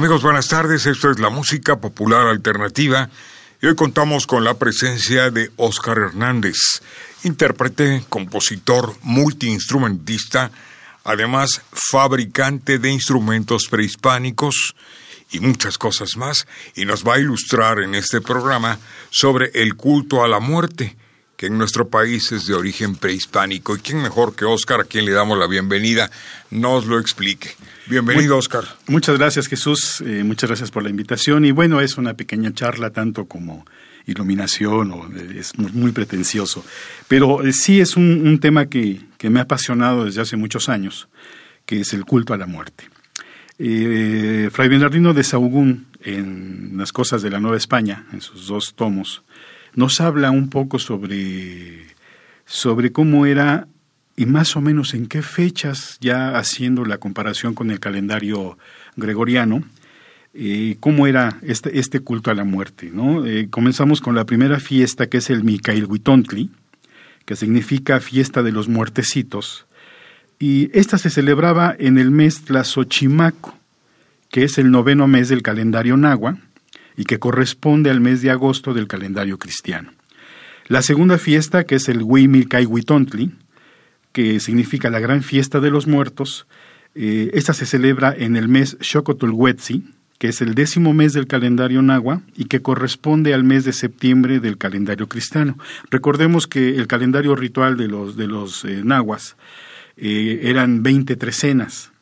Amigos, buenas tardes. Esto es la música popular alternativa. Y hoy contamos con la presencia de Óscar Hernández, intérprete, compositor, multiinstrumentista, además fabricante de instrumentos prehispánicos y muchas cosas más, y nos va a ilustrar en este programa sobre el culto a la muerte, que en nuestro país es de origen prehispánico. ¿Y quién mejor que Óscar, a quien le damos la bienvenida, nos lo explique? Bienvenido, Oscar. Muchas gracias, Jesús. Eh, muchas gracias por la invitación. Y bueno, es una pequeña charla, tanto como iluminación, o eh, es muy, pretencioso. Pero eh, sí es un, tema que, me ha apasionado desde hace muchos años, que es el culto a la muerte. Fray Bernardino de Sahagún, en Las Cosas de la Nueva España, en sus dos tomos, nos habla un poco sobre, sobre cómo era y más o menos en qué fechas, ya haciendo la comparación con el calendario gregoriano, eh, cómo era este, este, culto a la muerte. ¿no? Eh, comenzamos con la primera fiesta, que es el Micailhuitontli, que significa fiesta de los muertecitos, y esta se celebraba en el mes Tlazochimaco, que es el noveno mes del calendario nahua y que corresponde al mes de agosto del calendario cristiano. La segunda fiesta, que es el Huimilcaihuitontli, que significa la gran fiesta de los muertos. Eh, esta se celebra en el mes Xocotulhuetzi, que es el décimo mes del calendario nahua y que corresponde al mes de septiembre del calendario cristiano. Recordemos que el calendario ritual de los, de los eh, nahuas eh, eran 20 trecenas,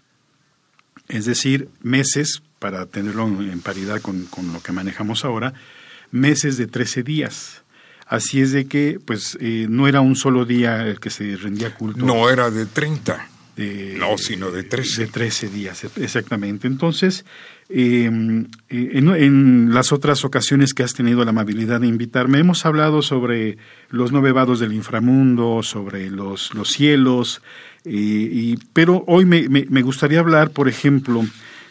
es decir, meses, para tenerlo en paridad con, con lo que manejamos ahora, meses de 13 días. Así es de que, pues, eh, no era un solo día el que se rendía culto. No era de 30. no, sino de 13. De 13 días, exactamente. Entonces, em, eh, en, las otras ocasiones que has tenido la amabilidad de invitarme, hemos hablado sobre los nueve vados del inframundo, sobre los, los cielos, y, pero hoy me, me, gustaría hablar, por ejemplo,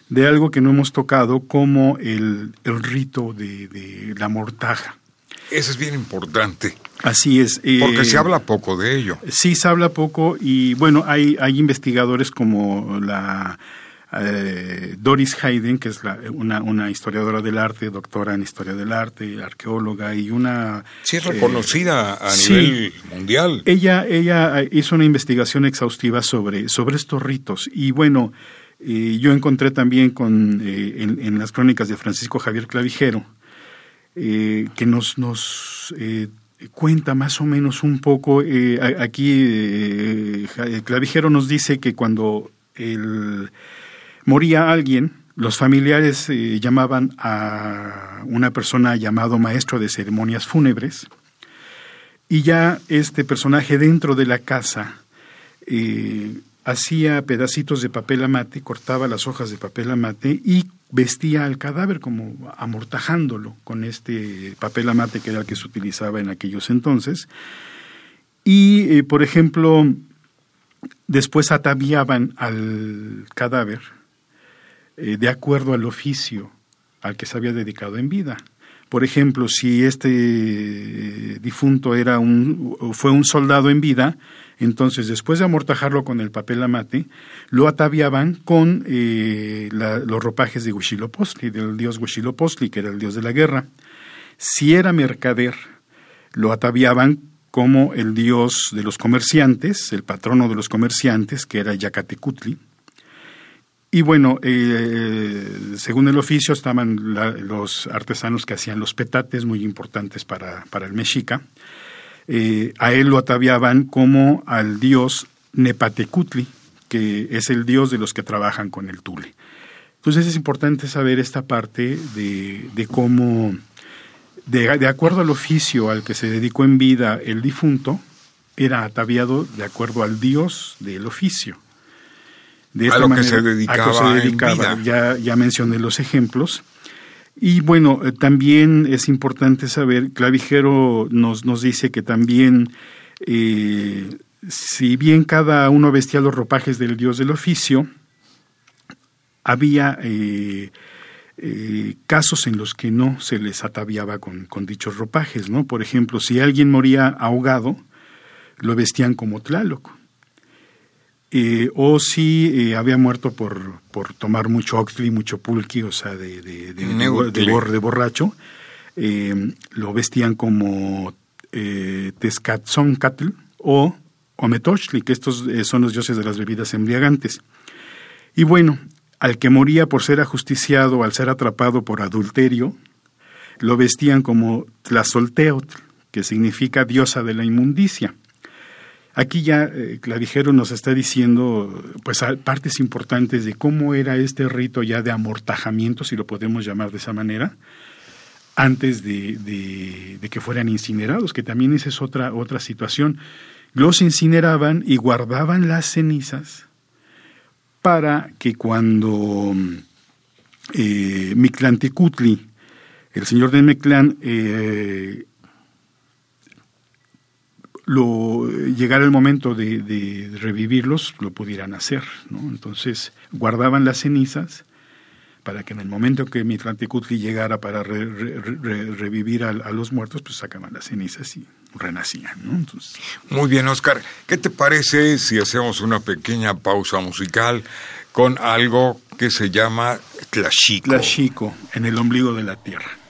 de algo que no hemos tocado como el, el rito de, de la mortaja. Eso es bien importante. Así es. Eh, Porque se habla poco de ello. Sí, se habla poco y bueno, hay, hay investigadores como la eh, Doris Hayden, que es una, una, historiadora del arte, doctora en historia del arte, arqueóloga y una... Sí, es reconocida a nivel mundial. Ella, ella hizo una investigación exhaustiva sobre, sobre estos ritos y bueno, eh, yo encontré también con, en, en, las crónicas de Francisco Javier Clavijero, eh, que nos, nos eh, cuenta más o menos un poco. Eh, aquí Clavijero nos dice que cuando moría alguien, los familiares llamaban a una persona llamado maestro de ceremonias fúnebres y ya este personaje dentro de la casa hacía pedacitos de papel amate, cortaba las hojas de papel amate y vestía al cadáver como amortajándolo con este papel amate que era el que se utilizaba en aquellos entonces. Y, eh, por ejemplo, después ataviaban al cadáver eh, de acuerdo al oficio al que se había dedicado en vida. Por ejemplo, si este difunto era un, fue un soldado en vida, entonces, después de amortajarlo con el papel amate, lo ataviaban con eh, los ropajes de Huitzilopochtli, del dios Huitzilopochtli, que era el dios de la guerra. Si era mercader, lo ataviaban como el dios de los comerciantes, el patrono de los comerciantes, que era Yacatecutli. Y bueno, eh, según el oficio estaban los artesanos que hacían los petates, muy importantes para, para el mexica. Eh, a él lo ataviaban como al dios Nepatecutli, que es el dios de los que trabajan con el tule. Entonces es importante saber esta parte de, de cómo, de, de, acuerdo al oficio al que se dedicó en vida el difunto, era ataviado de acuerdo al dios del oficio. De a lo que se dedicaba, En vida. Ya, ya mencioné los ejemplos. Y bueno, eh, también es importante saber, Clavijero nos, nos dice que también, eh, si bien cada uno vestía los ropajes del dios del oficio, había eh, casos en los que no se les ataviaba con, con, dichos ropajes, ¿no? Por ejemplo, si alguien moría ahogado, lo vestían como Tlaloc. Eh, o si eh, había muerto por, por tomar mucho Oxley, mucho pulqui, o sea, de, de, de, de borracho, eh, lo vestían como eh, Tezcatzoncatl o Ometochli, que estos son los dioses de las bebidas embriagantes. Y bueno, al que moría por ser ajusticiado, al ser atrapado por adulterio, lo vestían como Tlazolteotl, que significa diosa de la inmundicia. Aquí ya eh, Clavijero nos está diciendo pues partes importantes de cómo era este rito ya de amortajamiento, si lo podemos llamar de esa manera, antes de, que fueran incinerados, que también esa es otra, otra situación. Los incineraban y guardaban las cenizas para que cuando eh, Mictlantecutli, el señor de Meclán, eh, lo, llegara el momento de, revivirlos, lo pudieran hacer. ¿no? Entonces guardaban las cenizas para que en el momento que Mitlantecutli llegara para revivir a, los muertos, pues sacaban las cenizas y renacían. ¿no? Muy bien, Oscar. ¿Qué te parece si hacemos una pequeña pausa musical con algo que se llama Tlaxico? Tlaxico, en el ombligo de la tierra.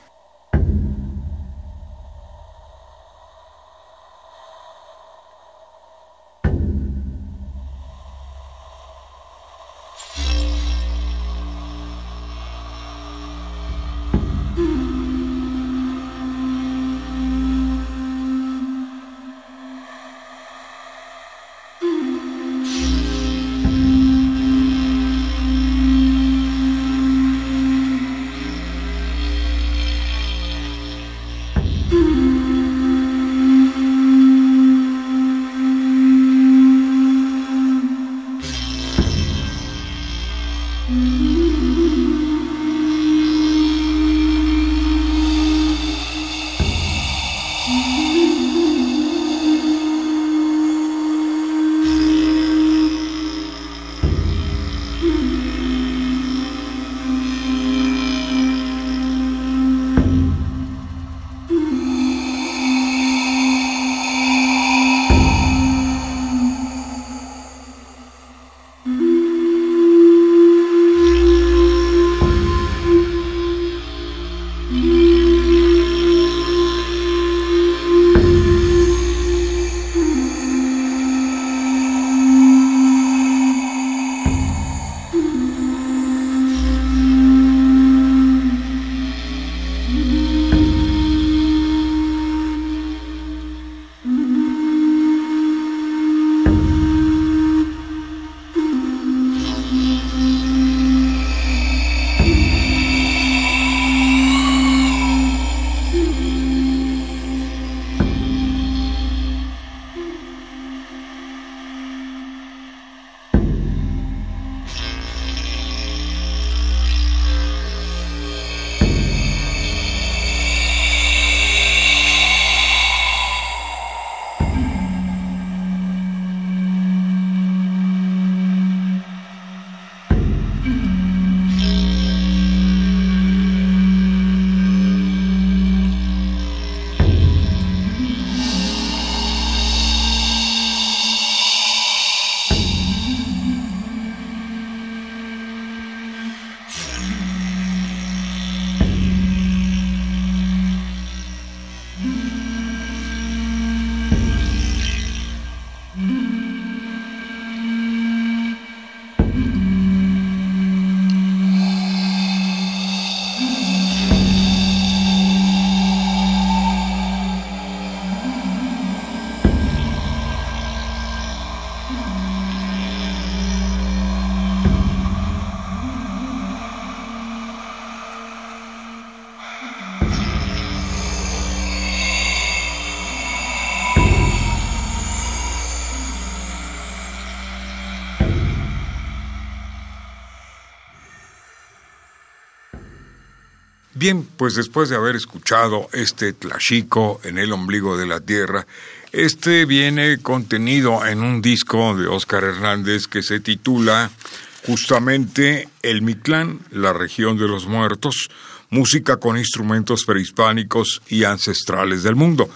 Bien, pues después de haber escuchado este tlachico en el ombligo de la tierra, este viene contenido en un disco de Oscar Hernández que se titula justamente El Mictlán, la región de los muertos, música con instrumentos prehispánicos y ancestrales del mundo.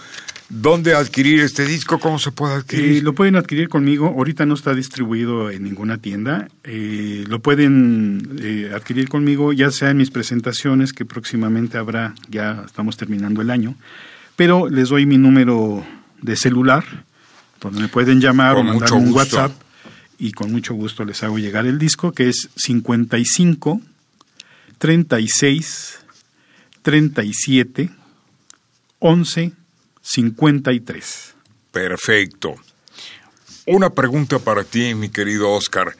¿Dónde adquirir este disco? ¿Cómo se puede adquirir? Eh, lo pueden adquirir conmigo. Ahorita no está distribuido en ninguna tienda. Eh, lo pueden eh, adquirir conmigo, ya sea en mis presentaciones, que próximamente habrá, ya estamos terminando el año. Pero les doy mi número de celular, donde me pueden llamar o mandar un WhatsApp y con mucho gusto les hago llegar el disco, que es 55 36 37 11 53. Perfecto. Una pregunta para ti, mi querido Oscar.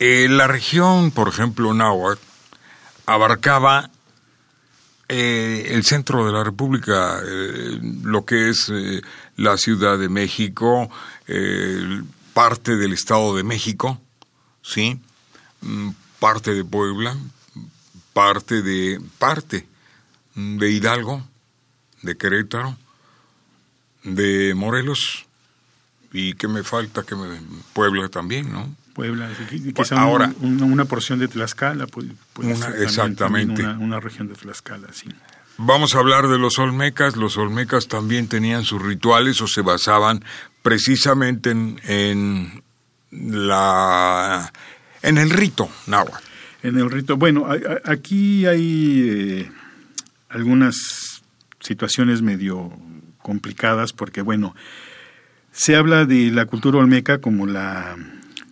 Eh, la región, por ejemplo, Náhuatl, abarcaba eh, el centro de la República, eh, lo que es la Ciudad de México, parte del Estado de México, ¿sí? Mm, parte de Puebla, parte de parte de Hidalgo, de Querétaro, de Morelos y que me falta que me Puebla también, ¿no? Puebla, quizá Ahora, una, porción de Tlaxcala, puede, exactamente. una, región de Tlaxcala, sí. Vamos a hablar de los olmecas. Los olmecas también tenían sus rituales o se basaban precisamente en, en la en el rito náhuatl. En el rito. Bueno, aquí hay eh, algunas situaciones medio complicadas porque, bueno, se habla de la cultura olmeca como la...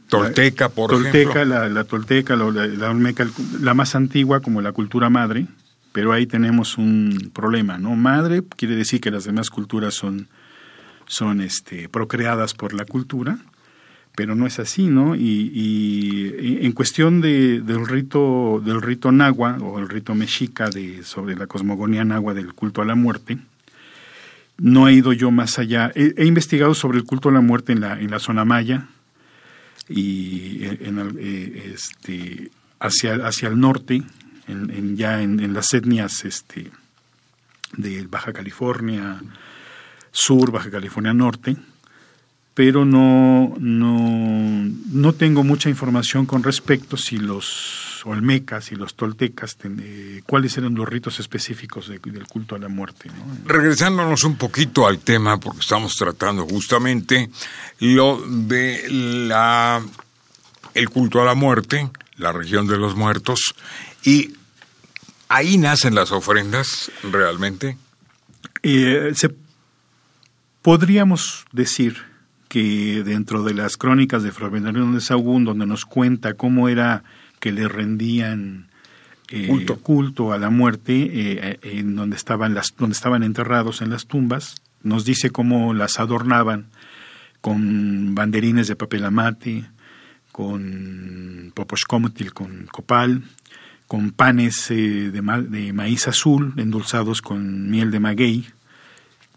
Tolteca, por tolteca, La, la tolteca, la, la, olmeca, la más antigua como la cultura madre, pero ahí tenemos un problema, ¿no? Madre quiere decir que las demás culturas son, son este, procreadas por la cultura, pero no es así, ¿no? Y, en cuestión de, del rito del rito nahua o el rito mexica de sobre la cosmogonía nahua del culto a la muerte, no he ido yo más allá. He, investigado sobre el culto a la muerte en la en la zona maya y en, eh, este hacia hacia el norte, en, ya en, las etnias este de Baja California Sur, Baja California Norte pero no, no, no tengo mucha información con respecto si los olmecas y los toltecas, eh, cuáles eran los ritos específicos del culto a la muerte. Regresándonos un poquito al tema, porque estamos tratando justamente lo de la el culto a la muerte, la región de los muertos, y ahí nacen las ofrendas realmente. Eh, se, podríamos decir que dentro de las crónicas de Fray Bernardino de Sahagún, donde nos cuenta cómo era que le rendían eh, culto. a la muerte, eh, en donde estaban, las, donde estaban enterrados en las tumbas, nos dice cómo las adornaban con banderines de papel amate, con poposhkomotil, con copal, con panes eh, de, de, maíz azul endulzados con miel de maguey,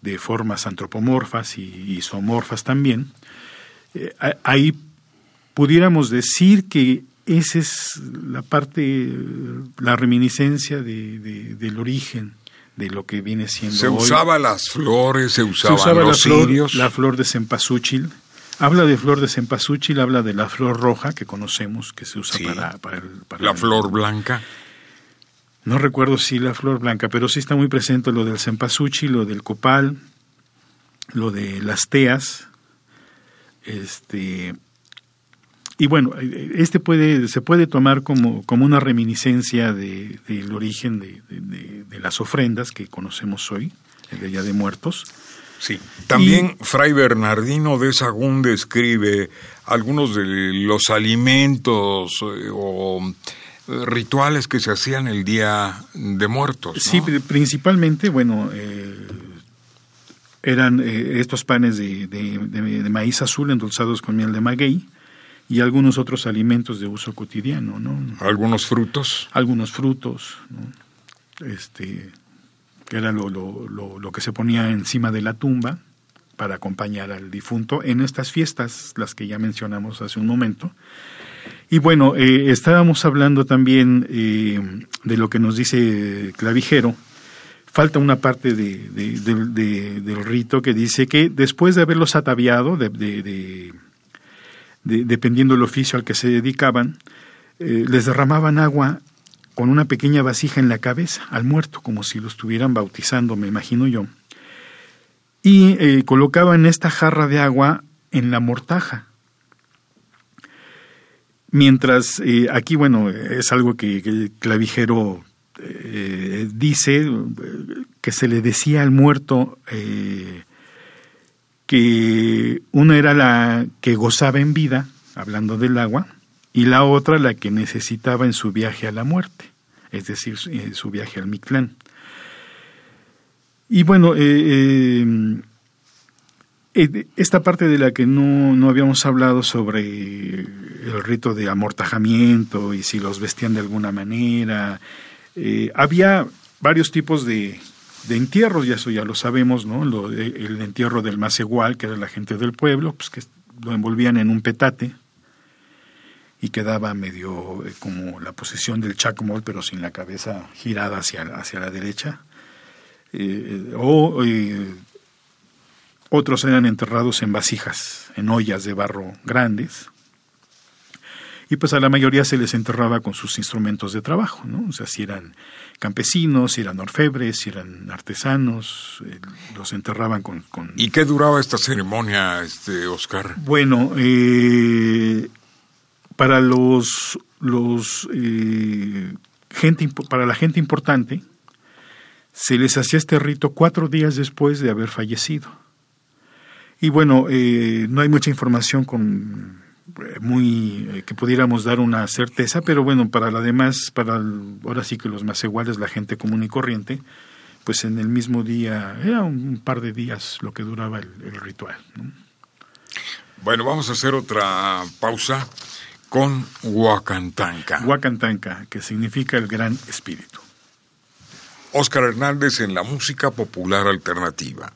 de formas antropomorfas y isomorfas también, ahí pudiéramos decir que esa es la parte, la reminiscencia de, del origen de lo que viene siendo. Se usaba las flores, se usaban los la flor, la flor de cempasúchil. Habla de flor de cempasúchil, habla de la flor roja que conocemos, que se usa para, para, La flor blanca. No recuerdo si la flor blanca, pero sí está muy presente lo del cempasúchil, lo del copal, lo de las teas, este y bueno, este puede, se puede tomar como, como una reminiscencia del origen de, de, las ofrendas que conocemos hoy, el Día de Muertos. Sí. También Fray Bernardino de Sagún describe algunos de los alimentos eh, o rituales que se hacían el Día de Muertos. Sí, principalmente, bueno, eh, eran eh, estos panes de, de, maíz azul endulzados con miel de maguey y algunos otros alimentos de uso cotidiano, ¿no? Algunos frutos. Algunos frutos, ¿no? Este, que era lo, lo, lo que se ponía encima de la tumba para acompañar al difunto en estas fiestas, las que ya mencionamos hace un momento. Y bueno, eh, estábamos hablando también eh, de lo que nos dice Clavijero. Falta una parte de, del rito que dice que después de haberlos ataviado, de, dependiendo del oficio al que se dedicaban, eh, les derramaban agua con una pequeña vasija en la cabeza al muerto, como si lo estuvieran bautizando, me imagino yo. Y colocaban esta jarra de agua en la mortaja Mientras eh, aquí, bueno, es algo que, el clavijero eh, dice, que se le decía al muerto eh, que una era la que gozaba en vida, hablando del agua, y la otra la que necesitaba en su viaje a la muerte, es decir, en su viaje al Mictlán. Y bueno, esta parte de la que no, no habíamos hablado sobre el rito de amortajamiento y si los vestían de alguna manera. Eh, había varios tipos de, de, entierros, y eso ya lo sabemos, ¿no? el entierro del más igual, que era la gente del pueblo, pues que lo envolvían en un petate y quedaba medio eh, como la posición del chacmol, pero sin la cabeza girada hacia, hacia la derecha. Eh, o otros eran enterrados en vasijas, en ollas de barro grandes, y pues a la mayoría se les enterraba con sus instrumentos de trabajo, ¿no? O sea, si eran campesinos, si eran orfebres, si eran artesanos, eh, los enterraban con, ¿Y qué duraba esta ceremonia, este Oscar? Bueno, eh, para los, los eh, gente, para la gente importante, se les hacía este rito cuatro días después de haber fallecido. Y bueno, no hay mucha información con muy eh, que pudiéramos dar una certeza, pero bueno, para la demás, para ahora sí que los más iguales, la gente común y corriente, pues en el mismo día, era un par de días lo que duraba el, ritual. Bueno, vamos a hacer otra pausa con Huacantanca. Huacantanca, que significa el gran espíritu. Oscar Hernández en la música popular alternativa.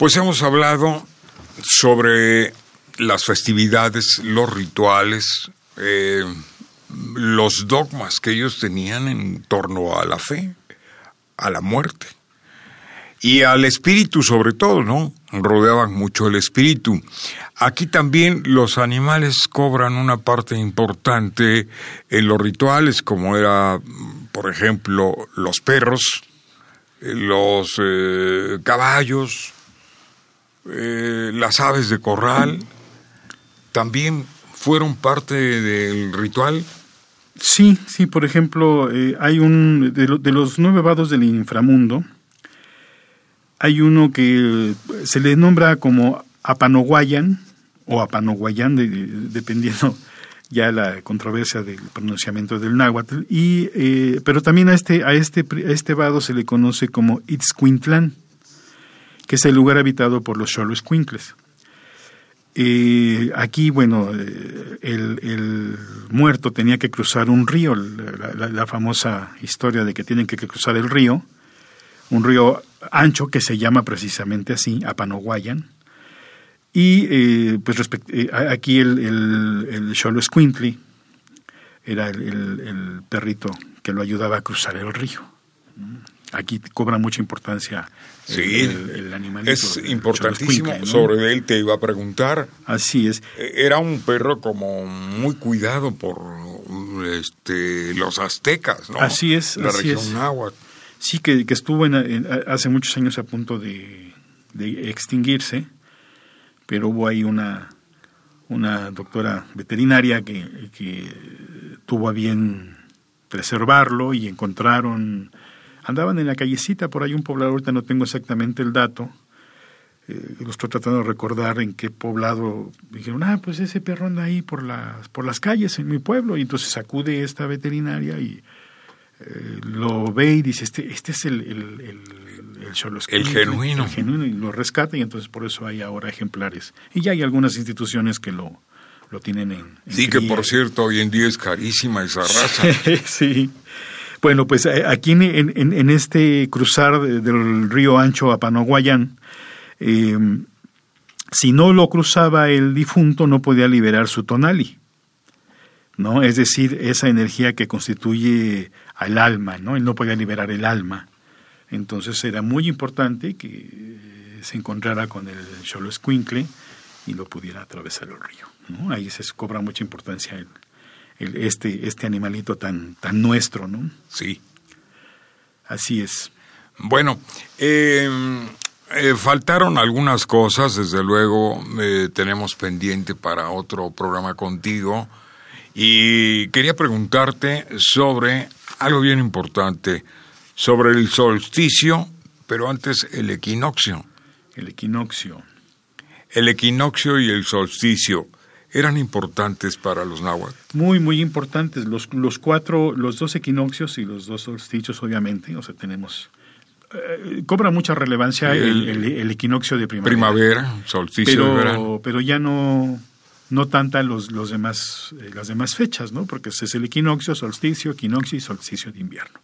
Pues hemos hablado sobre las festividades, los rituales, eh, los dogmas que ellos tenían en torno a la fe, a la muerte y al espíritu sobre todo, ¿no? Rodeaban mucho el espíritu. Aquí también los animales cobran una parte importante en los rituales, como era, por ejemplo, los perros, los eh, caballos, eh, las aves de corral, también fueron parte del ritual. Sí, sí, por ejemplo, eh, hay un, de, de los nueve vados del inframundo, hay uno que se le nombra como Apanoguayan o Apanoguayan, dependiendo ya la controversia del pronunciamiento del náhuatl, y, eh, pero también a este, a, este, a este vado se le conoce como Itzcuintlán, que es el lugar habitado por los Xoloscuincles. Eh, aquí, bueno, eh, el, muerto tenía que cruzar un río, la, famosa historia de que tienen que cruzar el río, un río ancho que se llama precisamente así, Apanoguayan. Y eh, pues eh, aquí el, el, el era el, perrito que lo ayudaba a cruzar el río. Aquí cobra mucha importancia sí, el, animalito. Es importantísimo. Sobre él te iba a preguntar. Así es. E, era un perro como muy cuidado por este, los aztecas, ¿no? Así es. La así región náhuatl. Sí, que, estuvo en, hace muchos años a punto de, extinguirse, pero hubo ahí una, una doctora veterinaria que, tuvo a bien preservarlo y encontraron, andaban en la callecita, por ahí un poblado, ahorita no tengo exactamente el dato, eh, lo estoy tratando de recordar en qué poblado dijeron, ah, pues ese perro anda ahí por las, por las calles en mi pueblo, y entonces acude esta veterinaria y eh, lo ve y dice, este, este es el, el, el, el, genuino. El genuino y lo rescata y entonces por eso hay ahora ejemplares. Y ya hay algunas instituciones que lo, lo tienen en... sí, que por cierto hoy en día es carísima esa raza. sí. Bueno, pues eh, aquí en, en, en este cruzar del río Ancho a Panoguayán, eh, si no lo cruzaba el difunto no podía liberar su tonali. ¿no? Es decir, esa energía que constituye al alma, ¿no? Él no podía liberar el alma. Entonces era muy importante que se encontrara con el Escuincle y lo pudiera atravesar el río, ¿no? Ahí se cobra mucha importancia el, este, este animalito tan, tan nuestro, ¿no? Sí. Así es. Bueno, em, eh, faltaron algunas cosas, desde luego eh, tenemos pendiente para otro programa contigo y quería preguntarte sobre algo bien importante, sobre el solsticio, pero antes el equinoccio. El equinoccio. El equinoccio y el solsticio eran importantes para los náhuatl. Muy, muy importantes. Los, los cuatro, los dos equinoccios y los dos solsticios, obviamente. O sea, tenemos eh, cobra mucha relevancia el, equinoccio de primavera. Primavera, solsticio pero, de verano. Pero ya no, no tanta los, los demás, eh, las demás fechas, ¿no? Porque es el equinoccio, solsticio, equinoccio y solsticio de invierno.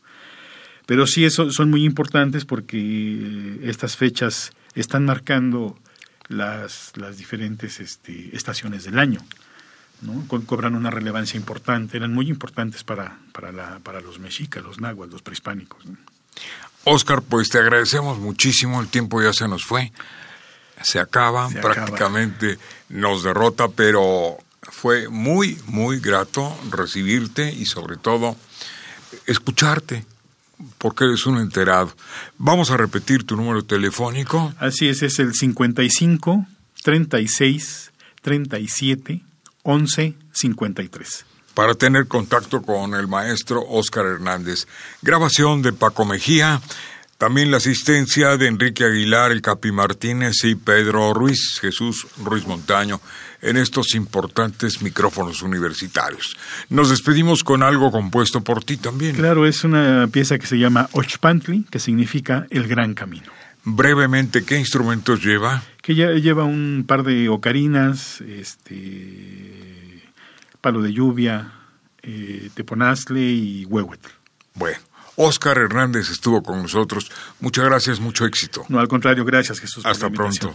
Pero sí eso, son muy importantes porque eh, estas fechas están marcando las, las diferentes este, estaciones del año. ¿no? cobran una relevancia importante, eran muy importantes para, para, la, para los mexicas, los náhuatl, los prehispánicos. Oscar, pues te agradecemos muchísimo, el tiempo ya se nos fue se acaba, prácticamente nos derrota, pero fue muy, muy grato recibirte y sobre todo escucharte, porque eres un enterado. Vamos a repetir tu número telefónico. Así es, es el 55 36 37 11 53 para tener contacto con el maestro Oscar Hernández. Grabación de Paco Mejía. También la asistencia de Enrique Aguilar, el Capi Martínez y Pedro Ruiz, Jesús Ruiz Montaño, en estos importantes micrófonos universitarios. Nos despedimos con algo compuesto por ti también. Claro, es una pieza que se llama Ochpantli, que significa el gran camino. Brevemente, ¿qué instrumentos lleva? Que ya lleva un par de ocarinas, este, palo de lluvia, eh, teponazle y huehuetl. Bueno, Oscar Hernández estuvo con nosotros. Muchas gracias, mucho éxito. No, al contrario, gracias Jesús. Hasta pronto.